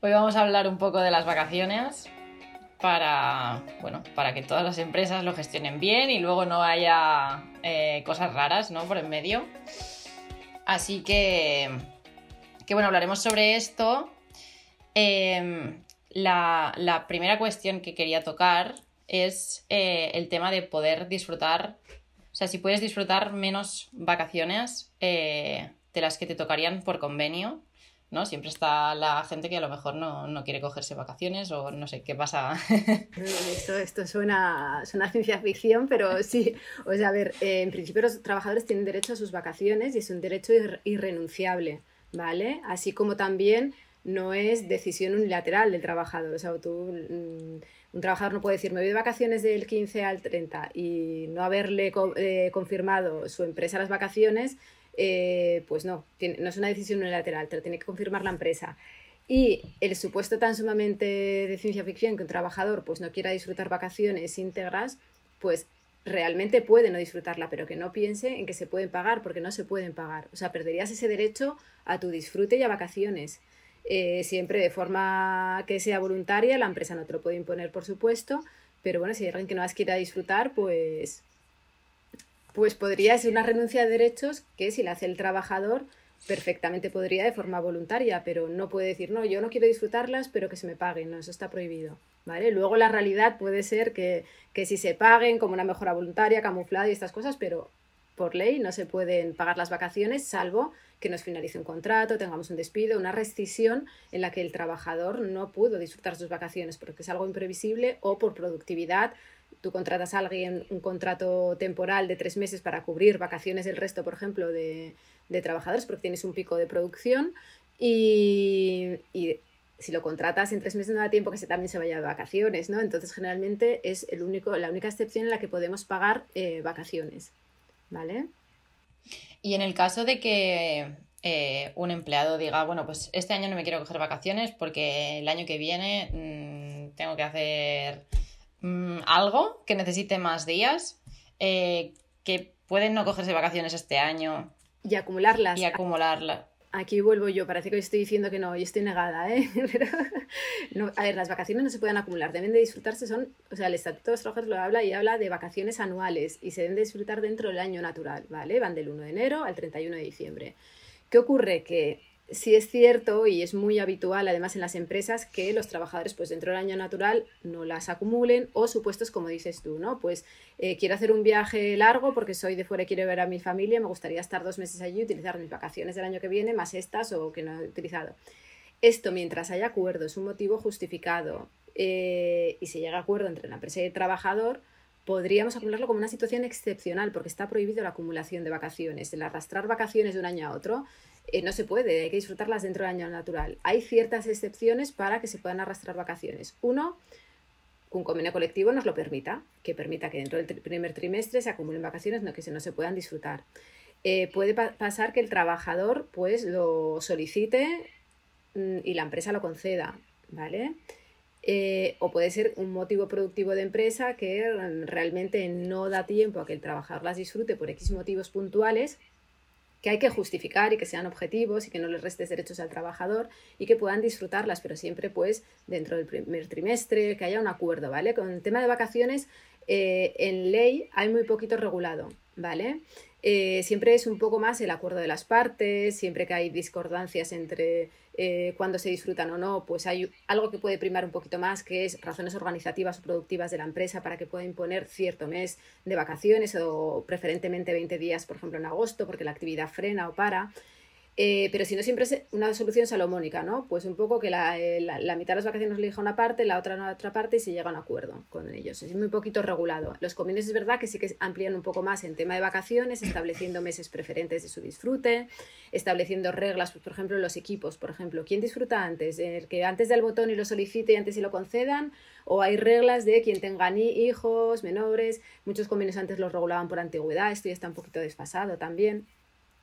Hoy vamos a hablar un poco de las vacaciones para, bueno, para que todas las empresas lo gestionen bien y luego no haya eh, cosas raras ¿no? por en medio. Así que, que bueno, hablaremos sobre esto. Em, la, primera cuestión que quería tocar es eh, el tema de poder disfrutar, o sea, si puedes disfrutar menos vacaciones eh, de las que te tocarían por convenio, ¿no? Siempre está la gente que a lo mejor no, quiere cogerse vacaciones o no sé qué pasa. Esto, esto suena, suena ciencia ficción, pero sí. O sea, a ver, eh, en principio los trabajadores tienen derecho a sus vacaciones y es un derecho irrenunciable, ¿vale? Así como también no es decisión unilateral del trabajador. Tú, mm, un trabajador no puede decir, me voy de vacaciones del 15 al 30 y no haberle eh, confirmado su empresa las vacaciones, eh, pues no, no es una decisión unilateral, te lo tiene que confirmar la empresa. Y el supuesto tan sumamente de ciencia ficción que un trabajador pues no quiera disfrutar vacaciones íntegras, pues realmente puede no disfrutarla, pero que no piense en que se pueden pagar, porque no se pueden pagar. O sea, perderías ese derecho a tu disfrute y a vacaciones. Eh, siempre de forma que sea voluntaria, la empresa no te lo puede imponer, por supuesto, pero bueno, si hay alguien que no las quiera disfrutar, pues, pues podría ser una renuncia de derechos que si la hace el trabajador, perfectamente podría de forma voluntaria, pero no puede decir, no, yo no quiero disfrutarlas, pero que se me paguen, no, eso está prohibido. ¿Vale? Luego la realidad puede ser que, que si se paguen como una mejora voluntaria, camuflada y estas cosas, pero por ley no se pueden pagar las vacaciones, salvo que nos finalice un contrato, tengamos un despido, una rescisión en la que el trabajador no pudo disfrutar sus vacaciones porque es algo imprevisible o por productividad. Tú contratas a alguien un contrato temporal de tres meses para cubrir vacaciones del resto, por ejemplo, de, trabajadores porque tienes un pico de producción y, si lo contratas en tres meses no da tiempo que se también se vaya de vacaciones, ¿no? Entonces generalmente es el único, la única excepción en la que podemos pagar eh, vacaciones. ¿vale? Y en el caso de que eh, un empleado diga, bueno, pues este año no me quiero coger vacaciones porque el año que viene mm, tengo que hacer mm, algo que necesite más días, eh, que pueden no cogerse vacaciones este año. Y acumularlas. Y acumularlas. Aquí vuelvo yo, parece que hoy estoy diciendo que no, yo estoy negada, ¿eh? Pero, no, a ver, las vacaciones no se pueden acumular, deben de disfrutarse, son, o sea, el Estatuto de los Trabajadores lo habla y habla de vacaciones anuales y se deben de disfrutar dentro del año natural, ¿vale? Van del 1 de enero al 31 de diciembre. ¿Qué ocurre? Que sí es cierto y es muy habitual además en las empresas que los trabajadores pues dentro del año natural no las acumulen o supuestos como dices tú, ¿no? Pues eh, quiero hacer un viaje largo porque soy de fuera y quiero ver a mi familia, me gustaría estar dos meses allí y utilizar mis vacaciones del año que viene más estas o que no he utilizado. Esto mientras haya acuerdo, es un motivo justificado eh, y se llega a acuerdo entre la empresa y el trabajador, podríamos acumularlo como una situación excepcional porque está prohibido la acumulación de vacaciones. El arrastrar vacaciones de un año a otro eh, no se puede, hay que disfrutarlas dentro del año natural. Hay ciertas excepciones para que se puedan arrastrar vacaciones. Uno, un convenio colectivo nos lo permita, que permita que dentro del primer trimestre se acumulen vacaciones, no que se, no se puedan disfrutar. Eh, puede pasar que el trabajador pues lo solicite mm, y la empresa lo conceda, ¿vale? Eh, o puede ser un motivo productivo de empresa que realmente no da tiempo a que el trabajador las disfrute por X motivos puntuales que hay que justificar y que sean objetivos y que no les restes derechos al trabajador y que puedan disfrutarlas, pero siempre pues dentro del primer trimestre, que haya un acuerdo, ¿vale? Con el tema de vacaciones, eh, en ley hay muy poquito regulado, ¿vale? Eh, siempre es un poco más el acuerdo de las partes, siempre que hay discordancias entre eh, cuando se disfrutan o no, pues hay algo que puede primar un poquito más, que es razones organizativas o productivas de la empresa para que pueda imponer cierto mes de vacaciones o preferentemente 20 días, por ejemplo, en agosto, porque la actividad frena o para. Eh, pero si no, siempre es una solución salomónica, ¿no? Pues un poco que la, eh, mitad de las vacaciones lo elija una parte, la otra a otra parte y se llega a un acuerdo con ellos. Es muy poquito regulado. Los convenios es verdad que sí que amplían un poco más en tema de vacaciones, estableciendo meses preferentes de su disfrute, estableciendo reglas, pues, por ejemplo, los equipos. Por ejemplo, ¿quién disfruta antes? ¿El que antes del botón y lo solicite y antes y lo concedan? ¿O hay reglas de quien tenga ni hijos, menores? Muchos convenios antes los regulaban por antigüedad, esto ya está un poquito desfasado también.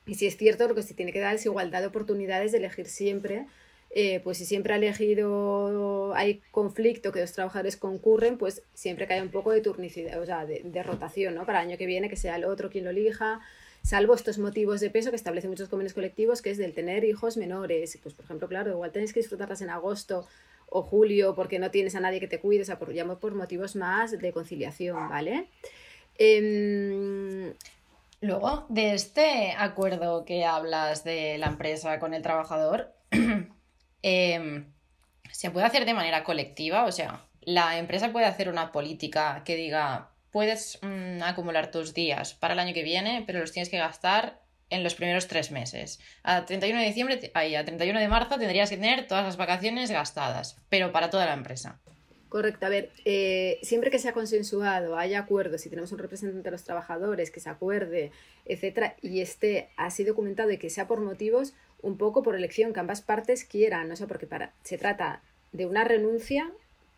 Y si es cierto, lo que se tiene que dar es igualdad de oportunidades de elegir siempre. Eh, pues si siempre ha elegido, hay conflicto, que los trabajadores concurren, pues siempre haya un poco de turnicidad, o sea, de, rotación, ¿no? Para el año que viene que sea el otro quien lo elija. salvo estos motivos de peso que establecen muchos convenios colectivos, que es del tener hijos menores. Pues, por ejemplo, claro, igual tenéis que disfrutarlas en agosto o julio porque no tienes a nadie que te cuide, o sea, por, por motivos más de conciliación, ¿vale? Em, Luego, de este acuerdo que hablas de la empresa con el trabajador, em, se puede hacer de manera colectiva, o sea, la empresa puede hacer una política que diga, puedes mm, acumular tus días para el año que viene, pero los tienes que gastar en los primeros tres meses. A 31 de diciembre, ahí, a 31 de marzo tendrías que tener todas las vacaciones gastadas, pero para toda la empresa. Correcto, a ver, eh, siempre que sea consensuado, haya acuerdos, si tenemos un representante de los trabajadores que se acuerde, etcétera, y esté así documentado y que sea por motivos, un poco por elección, que ambas partes quieran, no sé, porque para, se trata de una renuncia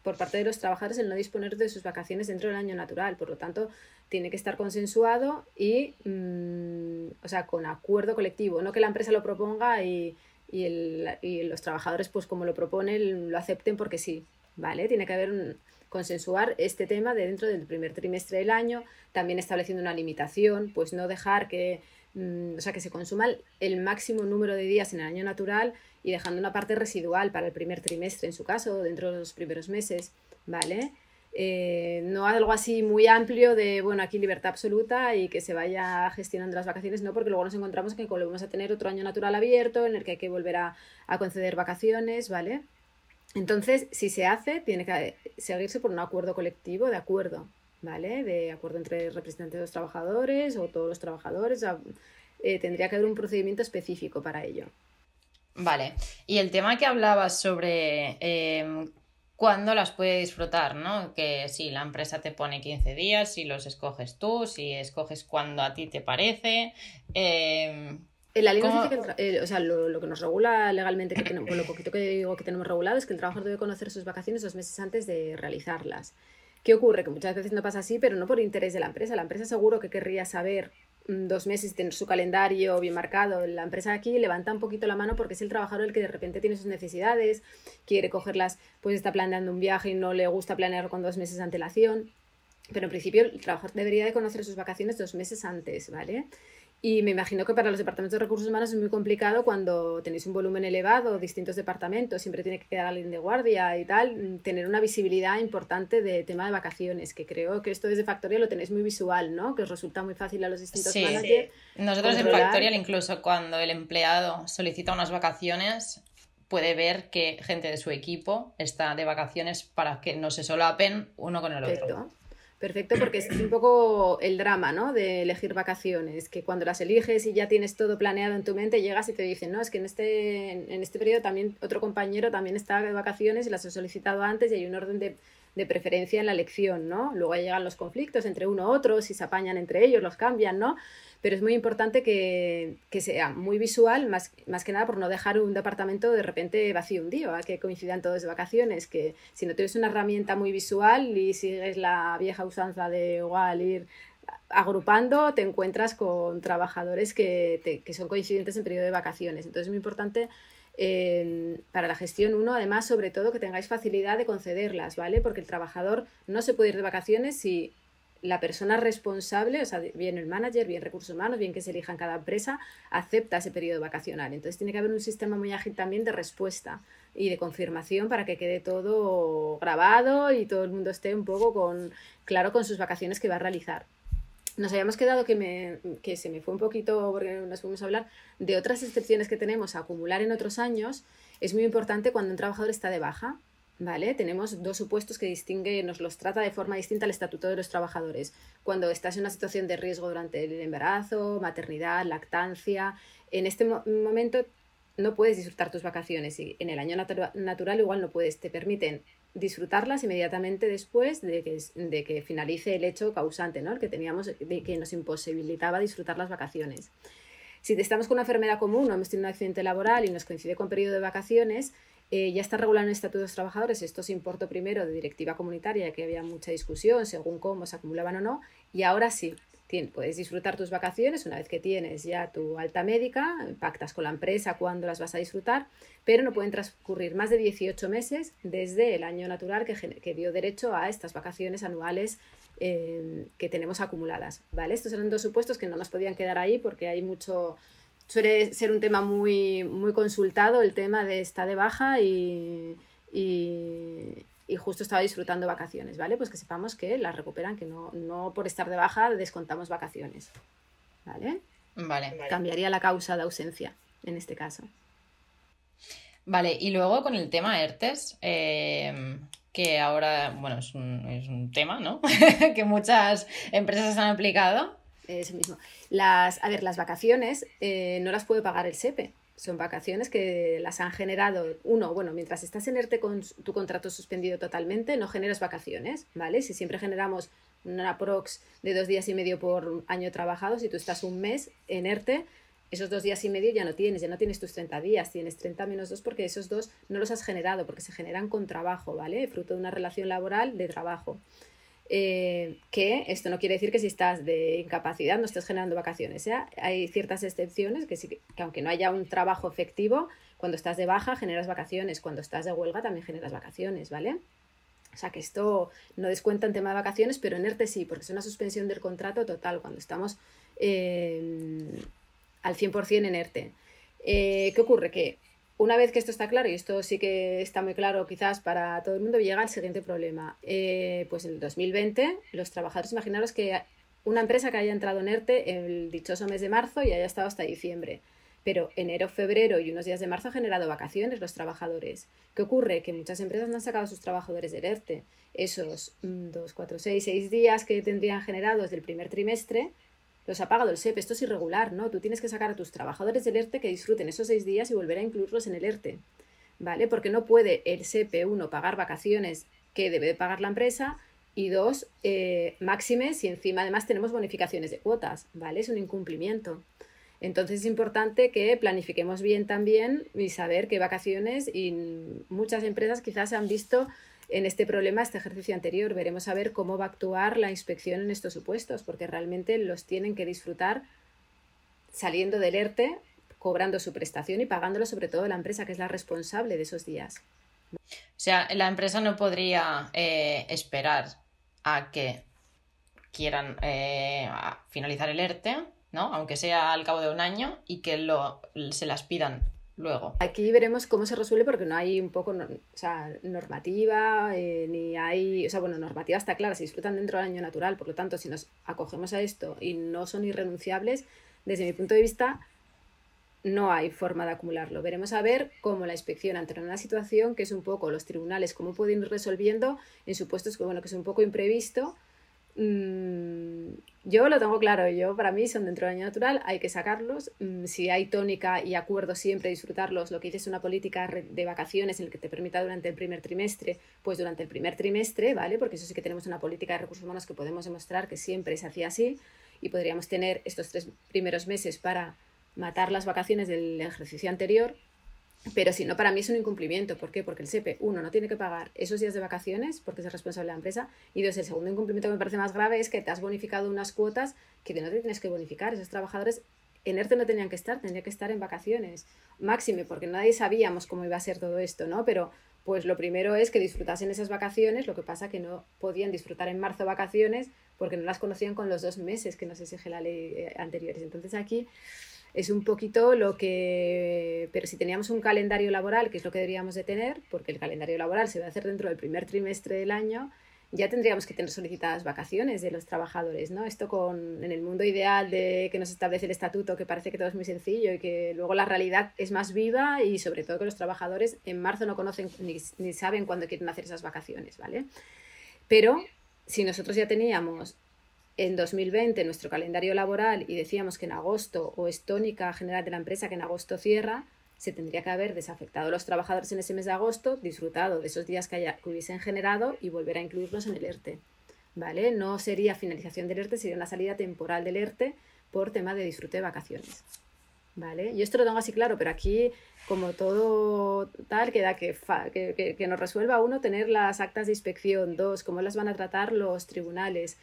por parte de los trabajadores el no disponer de sus vacaciones dentro del año natural. Por lo tanto, tiene que estar consensuado y, mm, o sea, con acuerdo colectivo. No que la empresa lo proponga y, y, los trabajadores, pues como lo proponen, lo acepten porque sí. ¿Vale? Tiene que haber un, consensuar este tema de dentro del primer trimestre del año, también estableciendo una limitación, pues no dejar que, mm, o sea, que se consuma el máximo número de días en el año natural y dejando una parte residual para el primer trimestre, en su caso, dentro de los primeros meses, ¿vale? Eh, no algo así muy amplio de, bueno, aquí libertad absoluta y que se vaya gestionando las vacaciones, no, porque luego nos encontramos que volvemos a tener otro año natural abierto en el que hay que volver a, a conceder vacaciones, ¿vale? Entonces, si se hace, tiene que seguirse por un acuerdo colectivo, de acuerdo, ¿vale? De acuerdo entre representantes de los trabajadores o todos los trabajadores. Eh, tendría que haber un procedimiento específico para ello. Vale. Y el tema que hablabas sobre em, cuándo las puede disfrutar, ¿no? Que si la empresa te pone 15 días, si los escoges tú, si escoges cuando a ti te parece. Eh, la ley dice que, o sea, lo, que nos regula legalmente, que tenemos, lo poquito que digo que tenemos regulado, es que el trabajador debe conocer sus vacaciones dos meses antes de realizarlas. ¿Qué ocurre? Que muchas veces no pasa así, pero no por interés de la empresa. La empresa seguro que querría saber Mm, dos meses tener su calendario bien marcado. La empresa aquí levanta un poquito la mano porque es el trabajador el que de repente tiene sus necesidades, quiere cogerlas, pues está planeando un viaje y no le gusta planear con dos meses de antelación. Pero en principio el trabajador debería de conocer sus vacaciones dos meses antes, ¿vale? Y me imagino que para los departamentos de recursos humanos es muy complicado cuando tenéis un volumen elevado, distintos departamentos, siempre tiene que quedar alguien de guardia y tal, tener una visibilidad importante de tema de vacaciones, que creo que esto desde Factorial lo tenéis muy visual, ¿no? Que os resulta muy fácil a los distintos sí, managers. Nosotros en Factorial incluso cuando el empleado solicita unas vacaciones puede ver que gente de su equipo está de vacaciones para que no se solapen uno con el otro. Perfecto, porque es un poco el drama, ¿no? De elegir vacaciones, que cuando las eliges y ya tienes todo planeado en tu mente, llegas y te dicen, no, es que en este, en este periodo también otro compañero también está de vacaciones y las ha solicitado antes y hay un orden de, de preferencia en la elección, ¿no? Luego llegan los conflictos entre uno u otro, si se apañan entre ellos, los cambian, ¿no? pero es muy importante que, sea muy visual, más, más, que nada por no dejar un departamento de repente vacío un día, que coincidan todos de vacaciones, que si no tienes una herramienta muy visual y sigues la vieja usanza de igual ir agrupando, te encuentras con trabajadores que, que son coincidentes en periodo de vacaciones. Entonces es muy importante para la gestión, uno, además, sobre todo, que tengáis facilidad de concederlas, ¿vale? Porque el trabajador no se puede ir de vacaciones si la persona responsable, o sea, bien el manager, bien recursos humanos, bien que se elija en cada empresa, acepta ese periodo vacacional. Entonces tiene que haber un sistema muy ágil también de respuesta y de confirmación para que quede todo grabado y todo el mundo esté un poco con, claro con sus vacaciones que va a realizar. Nos habíamos quedado que, me, que se me fue un poquito, porque nos fuimos a hablar, de otras excepciones que tenemos a acumular en otros años. Es muy importante cuando un trabajador está de baja, ¿vale? Tenemos dos supuestos que distingue, nos los trata de forma distinta el Estatuto de los Trabajadores. Cuando estás en una situación de riesgo durante el embarazo, maternidad, lactancia, en este momento no puedes disfrutar tus vacaciones y en el año natural igual no puedes, te permiten disfrutarlas inmediatamente después de que, finalice el hecho causante, ¿no? Que teníamos, de que nos imposibilitaba disfrutar las vacaciones. Si estamos con una enfermedad común o hemos tenido un accidente laboral y nos coincide con periodo de vacaciones, eh, ya está regulado en el Estatuto de los Trabajadores, esto se importó primero de directiva comunitaria, que había mucha discusión según cómo se acumulaban o no, y ahora sí. Puedes disfrutar tus vacaciones una vez que tienes ya tu alta médica, pactas con la empresa cuándo las vas a disfrutar, pero no pueden transcurrir más de 18 meses desde el año natural que, dio derecho a estas vacaciones anuales eh, que tenemos acumuladas. ¿vale? Estos eran dos supuestos que no nos podían quedar ahí porque hay mucho... Suele ser un tema muy, muy consultado el tema de esta de baja y, y justo estaba disfrutando vacaciones, ¿vale? Pues que sepamos que las recuperan, que no, no por estar de baja descontamos vacaciones, ¿vale? Vale. Cambiaría la causa de ausencia en este caso. Vale, y luego con el tema ERTES, eh, que ahora, bueno, es un, es un tema, ¿no? que muchas empresas han aplicado. Eso mismo. Las, a ver, las vacaciones eh, no las puede pagar el SEPE son vacaciones que las han generado. Uno, bueno, mientras estás en ERTE con tu contrato suspendido totalmente, no generas vacaciones, ¿vale? Si siempre generamos una prox de dos días y medio por año trabajado, si tú estás un mes en ERTE, esos dos días y medio ya no tienes, ya no tienes tus 30 días, tienes 30 menos dos porque esos dos no los has generado, porque se generan con trabajo, ¿vale? Fruto de una relación laboral de trabajo. Eh, que esto no quiere decir que si estás de incapacidad no estés generando vacaciones. ¿eh? Hay ciertas excepciones que, que aunque no haya un trabajo efectivo, cuando estás de baja generas vacaciones, cuando estás de huelga también generas vacaciones, ¿vale? O sea que esto no descuenta en tema de vacaciones, pero en ERTE sí, porque es una suspensión del contrato total cuando estamos eh, al 100% en ERTE. ¿Qué ocurre? Que una vez que esto está claro, y esto sí que está muy claro quizás para todo el mundo, llega el siguiente problema. Eh, pues en el 2020, los trabajadores, imaginaros que una empresa que haya entrado en ERTE el dichoso mes de marzo y haya estado hasta diciembre. Pero enero, febrero y unos días de marzo ha generado vacaciones los trabajadores. ¿Qué ocurre? Que muchas empresas no han sacado a sus trabajadores del ERTE. Esos 2, 4, 6, 6 días que tendrían generados del primer trimestre los ha pagado el SEP. Esto es irregular, ¿no? Tú tienes que sacar a tus trabajadores del ERTE que disfruten esos seis días y volver a incluirlos en el ERTE, ¿vale? Porque no puede el SEP, uno, pagar vacaciones que debe de pagar la empresa y dos, eh, máximes y encima además tenemos bonificaciones de cuotas, ¿vale? Es un incumplimiento. Entonces es importante que planifiquemos bien también y saber qué vacaciones y muchas empresas quizás han visto en este problema, este ejercicio anterior. Veremos a ver cómo va a actuar la inspección en estos supuestos, porque realmente los tienen que disfrutar saliendo del ERTE, cobrando su prestación y pagándolo sobre todo la empresa, que es la responsable de esos días. O sea, la empresa no podría eh, esperar a que quieran eh, finalizar el ERTE, ¿no? Aunque sea al cabo de un año, y que lo, se las pidan luego. Aquí veremos cómo se resuelve porque no hay un poco o sea, normativa, eh, ni hay, o sea, bueno, normativa está clara, se disfrutan dentro del año natural, por lo tanto, si nos acogemos a esto y no son irrenunciables, desde mi punto de vista, no hay forma de acumularlo. Veremos a ver cómo la inspección ante una situación que es un poco los tribunales, cómo pueden ir resolviendo en supuestos que, bueno, que es un poco imprevisto Mm, yo lo tengo claro, yo para mí son dentro del año natural, hay que sacarlos. Mm, si hay tónica y acuerdo siempre disfrutarlos, lo que dices es una política de vacaciones en el que te permita durante el primer trimestre, pues durante el primer trimestre, ¿vale? Porque eso sí que tenemos una política de recursos humanos que podemos demostrar que siempre se hacía así y podríamos tener estos tres primeros meses para matar las vacaciones del ejercicio anterior pero si no, para mí es un incumplimiento. ¿Por qué? Porque el SEPE, uno, no tiene que pagar esos días de vacaciones porque es responsable de la empresa. Y dos, el segundo incumplimiento que me parece más grave es que te has bonificado unas cuotas que no te tienes que bonificar. Esos trabajadores en ERTE no tenían que estar, tendrían que estar en vacaciones. Máxime, porque nadie sabíamos cómo iba a ser todo esto, ¿no? Pero pues lo primero es que disfrutasen esas vacaciones, lo que pasa que no podían disfrutar en marzo vacaciones porque no las conocían con los dos meses que nos exige la ley eh, anteriores. Entonces aquí es un poquito lo que... Pero si teníamos un calendario laboral, que es lo que deberíamos de tener, porque el calendario laboral se va a hacer dentro del primer trimestre del año, ya tendríamos que tener solicitadas vacaciones de los trabajadores, ¿no? Esto con en el mundo ideal de que nos establece el estatuto, que parece que todo es muy sencillo y que luego la realidad es más viva y sobre todo que los trabajadores en marzo no conocen ni, ni saben cuándo quieren hacer esas vacaciones, ¿vale? Pero si nosotros ya teníamos en 2020 nuestro calendario laboral y decíamos que en agosto, o es tónica general de la empresa que en agosto cierra, se tendría que haber desafectado a los trabajadores en ese mes de agosto, disfrutado de esos días que, hubiesen generado y volver a incluirlos en el ERTE. ¿Vale? No sería finalización del ERTE, sería una salida temporal del ERTE por tema de disfrute de vacaciones. ¿Vale? Yo esto lo tengo así claro, pero aquí, como todo tal, queda que, que, que nos resuelva uno tener las actas de inspección, dos, cómo las van a tratar los tribunales,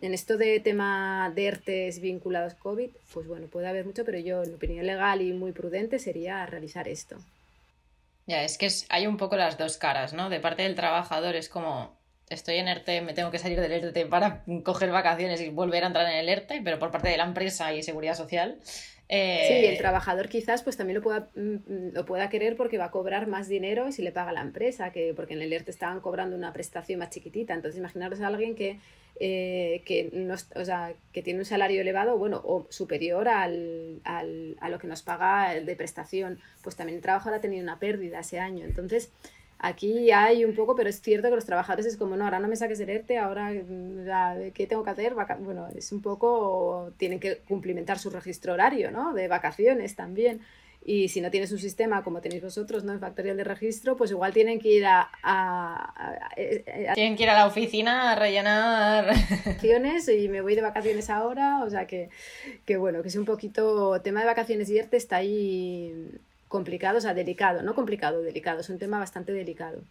En esto de tema de ERTES vinculados COVID, pues bueno, puede haber mucho, pero yo, en opinión legal y muy prudente, sería realizar esto. Ya, es que hay un poco las dos caras, ¿no? De parte del trabajador es como, estoy en ERTE, me tengo que salir del ERTE para coger vacaciones y volver a entrar en el ERTE, pero por parte de la empresa y seguridad social Sí, el eh, trabajador quizás pues también lo pueda, mm, lo pueda querer porque va a cobrar más dinero si le paga la empresa, que porque en el ERTE estaban cobrando una prestación más chiquitita. Entonces imaginaros a alguien que, eh, que, no, o sea, que tiene un salario elevado, bueno, o superior al, al, a lo que nos paga de prestación, pues también el trabajador ha tenido una pérdida ese año. Entonces, Aquí hay un poco, pero es cierto que los trabajadores es como, no, ahora no me saques el ERTE, ahora, mm, ¿qué tengo que hacer? Bueno, es un poco, tienen que cumplimentar su registro horario, ¿no? De vacaciones también. Y si no tienes un sistema como tenéis vosotros, ¿no? En Factorial de registro, pues igual tienen que ir a... tienen que ir a la oficina a rellenar... Vacaciones y me voy de vacaciones ahora, o sea que, que bueno, que es un poquito... Tema de vacaciones y ERTE está ahí complicado, o sea, delicado, no complicado, delicado, es un tema bastante delicado.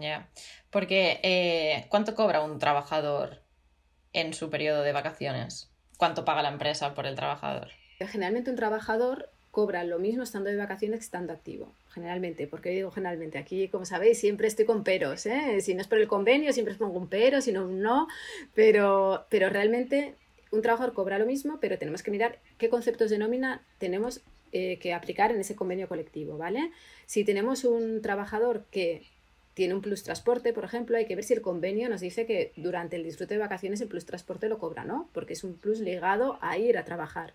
Ya, porque eh, ¿cuánto cobra un trabajador en su periodo de vacaciones? ¿Cuánto paga la empresa por el trabajador? Generalmente un trabajador cobra lo mismo estando de vacaciones que estando activo, generalmente, porque digo generalmente, aquí como sabéis siempre estoy con peros, ¿eh? si no es por el convenio siempre pongo un pero, si no un no, pero, pero realmente un trabajador cobra lo mismo, pero tenemos que mirar qué conceptos de nómina tenemos eh, que aplicar en ese convenio colectivo, ¿vale? Si tenemos un trabajador que tiene un plus transporte, por ejemplo, hay que ver si el convenio nos dice que durante el disfrute de vacaciones el plus transporte lo cobra, ¿no? Porque es un plus ligado a ir a trabajar.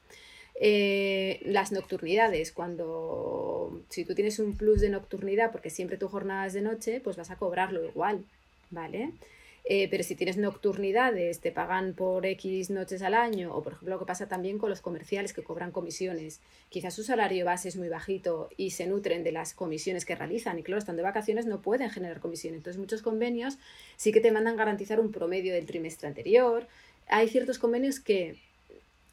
Eh, las nocturnidades, cuando si tú tienes un plus de nocturnidad porque siempre tu jornada es de noche, pues vas a cobrarlo igual, ¿vale? Eh, pero si tienes nocturnidades, te pagan por X noches al año, o por ejemplo lo que pasa también con los comerciales que cobran comisiones, quizás su salario base es muy bajito y se nutren de las comisiones que realizan, y claro, estando de vacaciones no pueden generar comisiones. Entonces muchos convenios sí que te mandan garantizar un promedio del trimestre anterior. Hay ciertos convenios que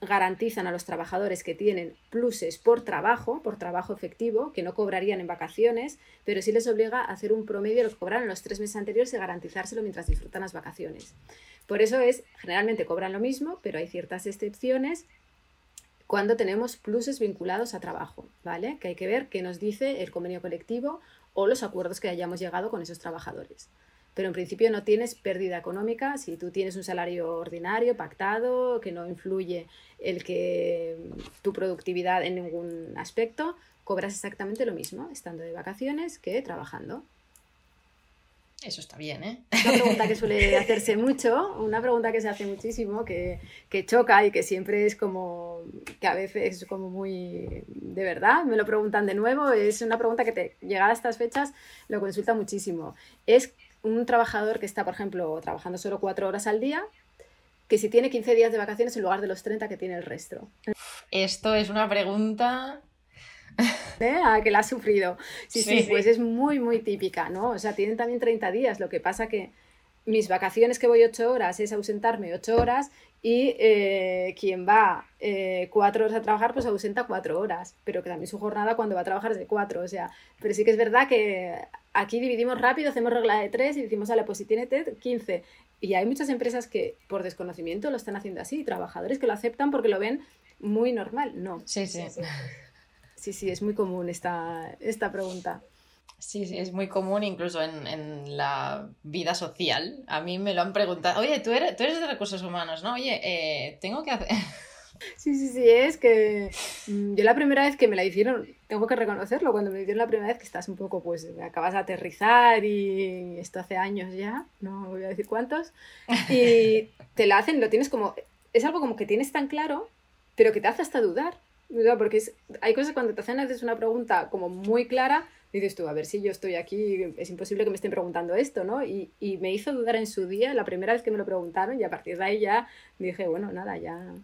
garantizan a los trabajadores que tienen pluses por trabajo, por trabajo efectivo, que no cobrarían en vacaciones, pero sí les obliga a hacer un promedio de lo que cobraron los tres meses anteriores y garantizárselo mientras disfrutan las vacaciones. Por eso es, generalmente cobran lo mismo, pero hay ciertas excepciones cuando tenemos pluses vinculados a trabajo, ¿vale? Que hay que ver qué nos dice el convenio colectivo o los acuerdos que hayamos llegado con esos trabajadores pero en principio no tienes pérdida económica si tú tienes un salario ordinario, pactado, que no influye el que tu productividad en ningún aspecto, cobras exactamente lo mismo estando de vacaciones que trabajando. Eso está bien, ¿eh? Una pregunta que suele hacerse mucho, una pregunta que se hace muchísimo, que, que, choca y que siempre es como, que a veces es como muy, de verdad, me lo preguntan de nuevo, es una pregunta que te, llegada a estas fechas, lo consulta muchísimo. Es un trabajador que está, por ejemplo, trabajando solo cuatro horas al día, que si tiene 15 días de vacaciones en lugar de los 30 que tiene el resto. Esto es una pregunta... ¿Eh? Ah, que la ha sufrido. Sí, sí, pues es muy, muy típica, ¿no? O sea, tienen también 30 días, lo que pasa que mis vacaciones que voy 8 horas es ausentarme 8 horas y eh, quien va eh, cuatro horas a trabajar, pues ausenta cuatro horas, pero que también su jornada cuando va a trabajar es de cuatro, o sea, pero sí que es verdad que aquí dividimos rápido, hacemos regla de tres y decimos, vale, pues si tiene TED, 15. Y hay muchas empresas que por desconocimiento lo están haciendo así, trabajadores que lo aceptan porque lo ven muy normal, no. Sí, sí. Sí, sí, es muy común esta, esta pregunta. Sí, sí, es muy común incluso en, la vida social. A mí me lo han preguntado, oye, tú eres, tú eres de recursos humanos, ¿no? Oye, eh, tengo que hacer... Sí, sí, sí, es que mm, yo la primera vez que me la hicieron, tengo que reconocerlo, cuando me hicieron la primera vez que estás un poco, pues, acabas de aterrizar y esto hace años ya, no voy a decir cuántos, y te la hacen, lo tienes como, es algo como que tienes tan claro, pero que te hace hasta dudar, porque es, hay cosas cuando te hacen haces una pregunta como muy clara, dices tú, a ver si yo estoy aquí, es imposible que me estén preguntando esto, ¿no? Y, y, me hizo dudar en su día, la primera vez que me lo preguntaron, y a partir de ahí ya dije, bueno, nada, ya,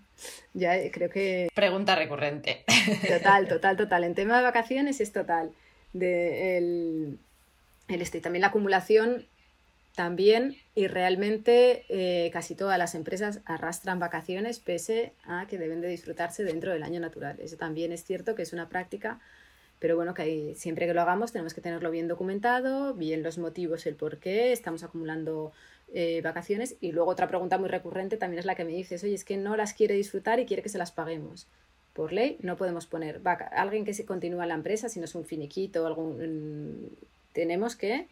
ya creo que... Pregunta recurrente. Total, total, total. En tema de vacaciones es total. De el, el este, también la acumulación también y realmente eh, casi todas las empresas arrastran vacaciones pese a que deben de disfrutarse dentro del año natural. Eso también es cierto que es una práctica pero bueno, que siempre que lo hagamos tenemos que tenerlo bien documentado, bien los motivos, el por qué estamos acumulando eh, vacaciones. Y luego otra pregunta muy recurrente también es la que me dices, oye, es que no las quiere disfrutar y quiere que se las paguemos. Por ley no podemos poner vaca alguien que se continúa en la empresa, si no es un finiquito algún... tenemos que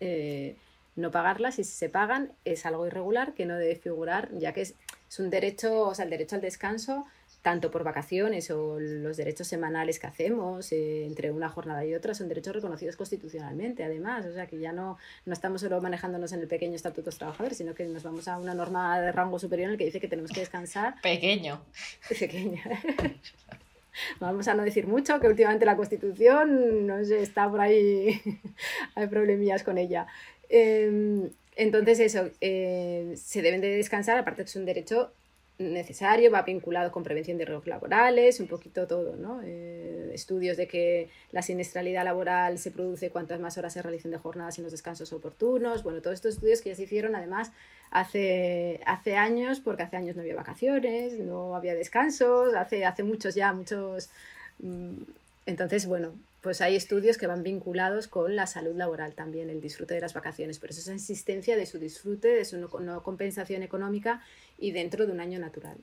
eh, no pagarlas y si se pagan es algo irregular que no debe figurar, ya que es, es un derecho, o sea, el derecho al descanso tanto por vacaciones o los derechos semanales que hacemos eh, entre una jornada y otra son derechos reconocidos constitucionalmente, además. O sea que ya no, no estamos solo manejándonos en el pequeño estatuto de los trabajadores, sino que nos vamos a una norma de rango superior en el que dice que tenemos que descansar. Pequeño. Pequeño. Vamos a no decir mucho, que últimamente la Constitución, no sé, está por ahí, hay problemillas con ella. Em, entonces eso, eh, se deben de descansar, aparte que es un derecho necesario, va vinculado con prevención de riesgos laborales, un poquito todo, ¿no? Eh, estudios de que la siniestralidad laboral se produce cuantas más horas se realicen de jornadas y los descansos oportunos, bueno, todos estos estudios que ya se hicieron además hace, hace años, porque hace años no había vacaciones, no había descansos, hace, hace muchos ya, muchos... Mm, entonces, bueno, pues hay estudios que van vinculados con la salud laboral también, el disfrute de las vacaciones, pero eso es insistencia de su disfrute, de su no, compensación económica y dentro de un año natural.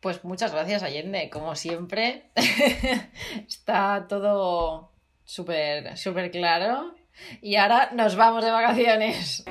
Pues muchas gracias, Allende. Como siempre, está todo súper, súper claro. Y ahora nos vamos de vacaciones.